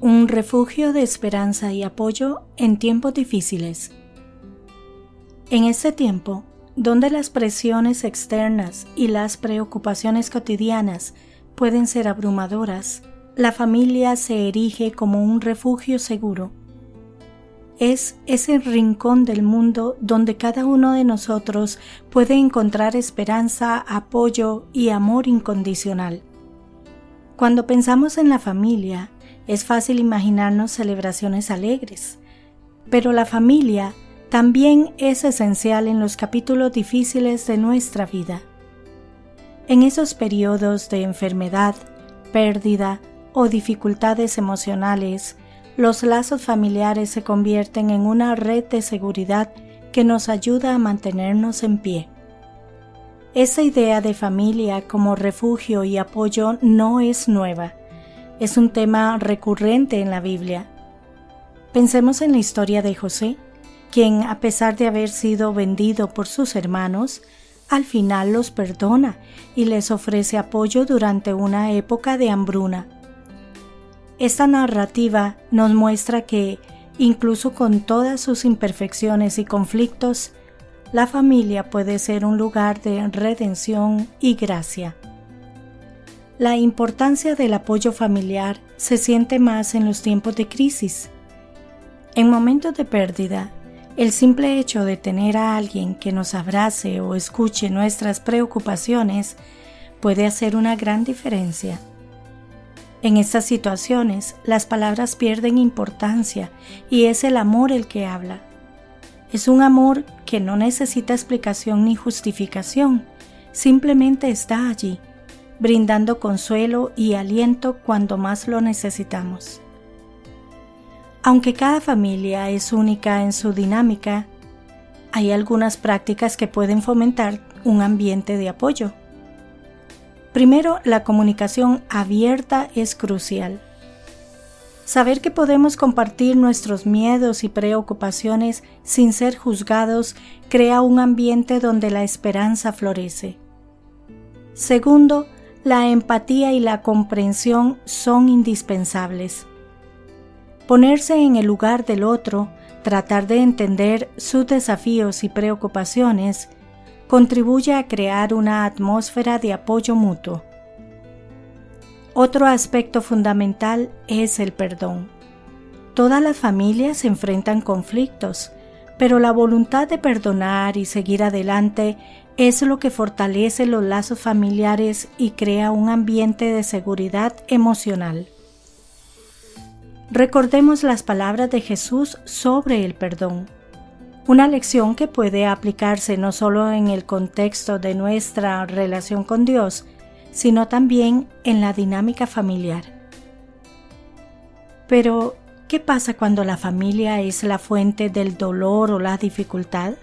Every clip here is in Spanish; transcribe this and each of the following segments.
un refugio de esperanza y apoyo en tiempos difíciles. En este tiempo, donde las presiones externas y las preocupaciones cotidianas pueden ser abrumadoras, la familia se erige como un refugio seguro. Es ese rincón del mundo donde cada uno de nosotros puede encontrar esperanza, apoyo y amor incondicional. Cuando pensamos en la familia, es fácil imaginarnos celebraciones alegres, pero la familia también es esencial en los capítulos difíciles de nuestra vida. En esos periodos de enfermedad, pérdida o dificultades emocionales, los lazos familiares se convierten en una red de seguridad que nos ayuda a mantenernos en pie. Esa idea de familia como refugio y apoyo no es nueva es un tema recurrente en la Biblia. Pensemos en la historia de José, quien, a pesar de haber sido vendido por sus hermanos, al final los perdona y les ofrece apoyo durante una época de hambruna. Esta narrativa nos muestra que, incluso con todas sus imperfecciones y conflictos, la familia puede ser un lugar de redención y gracia. La importancia del apoyo familiar se siente más en los tiempos de crisis. En momentos de pérdida, el simple hecho de tener a alguien que nos abrace o escuche nuestras preocupaciones puede hacer una gran diferencia. En estas situaciones, las palabras pierden importancia y es el amor el que habla. Es un amor que no necesita explicación ni justificación, simplemente está allí brindando consuelo y aliento cuando más lo necesitamos. Aunque cada familia es única en su dinámica, hay algunas prácticas que pueden fomentar un ambiente de apoyo. Primero, la comunicación abierta es crucial. Saber que podemos compartir nuestros miedos y preocupaciones sin ser juzgados crea un ambiente donde la esperanza florece. Segundo, la empatía y la comprensión son indispensables. Ponerse en el lugar del otro, tratar de entender sus desafíos y preocupaciones, contribuye a crear una atmósfera de apoyo mutuo. Otro aspecto fundamental es el perdón. Todas las familias enfrentan conflictos, pero la voluntad de perdonar y seguir adelante es lo que fortalece los lazos familiares y crea un ambiente de seguridad emocional. Recordemos las palabras de Jesús sobre el perdón, una lección que puede aplicarse no solo en el contexto de nuestra relación con Dios, sino también en la dinámica familiar. Pero, ¿qué pasa cuando la familia es la fuente del dolor o la dificultad?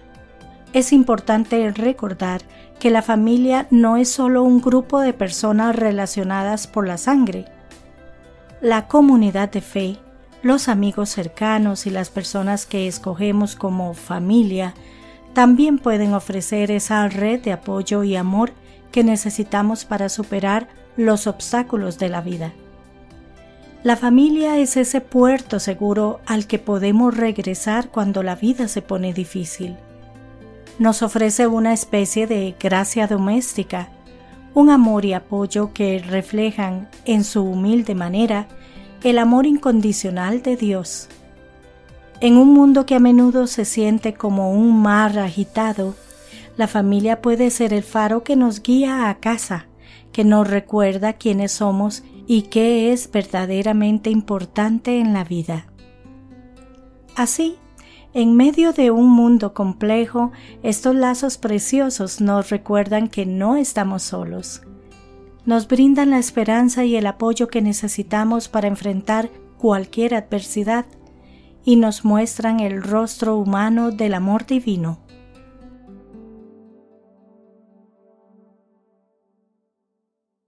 es importante recordar que la familia no es solo un grupo de personas relacionadas por la sangre. La comunidad de fe, los amigos cercanos y las personas que escogemos como familia también pueden ofrecer esa red de apoyo y amor que necesitamos para superar los obstáculos de la vida. La familia es ese puerto seguro al que podemos regresar cuando la vida se pone difícil nos ofrece una especie de gracia doméstica, un amor y apoyo que reflejan en su humilde manera el amor incondicional de Dios. En un mundo que a menudo se siente como un mar agitado, la familia puede ser el faro que nos guía a casa, que nos recuerda quiénes somos y qué es verdaderamente importante en la vida. Así, en medio de un mundo complejo, estos lazos preciosos nos recuerdan que no estamos solos. Nos brindan la esperanza y el apoyo que necesitamos para enfrentar cualquier adversidad y nos muestran el rostro humano del amor divino.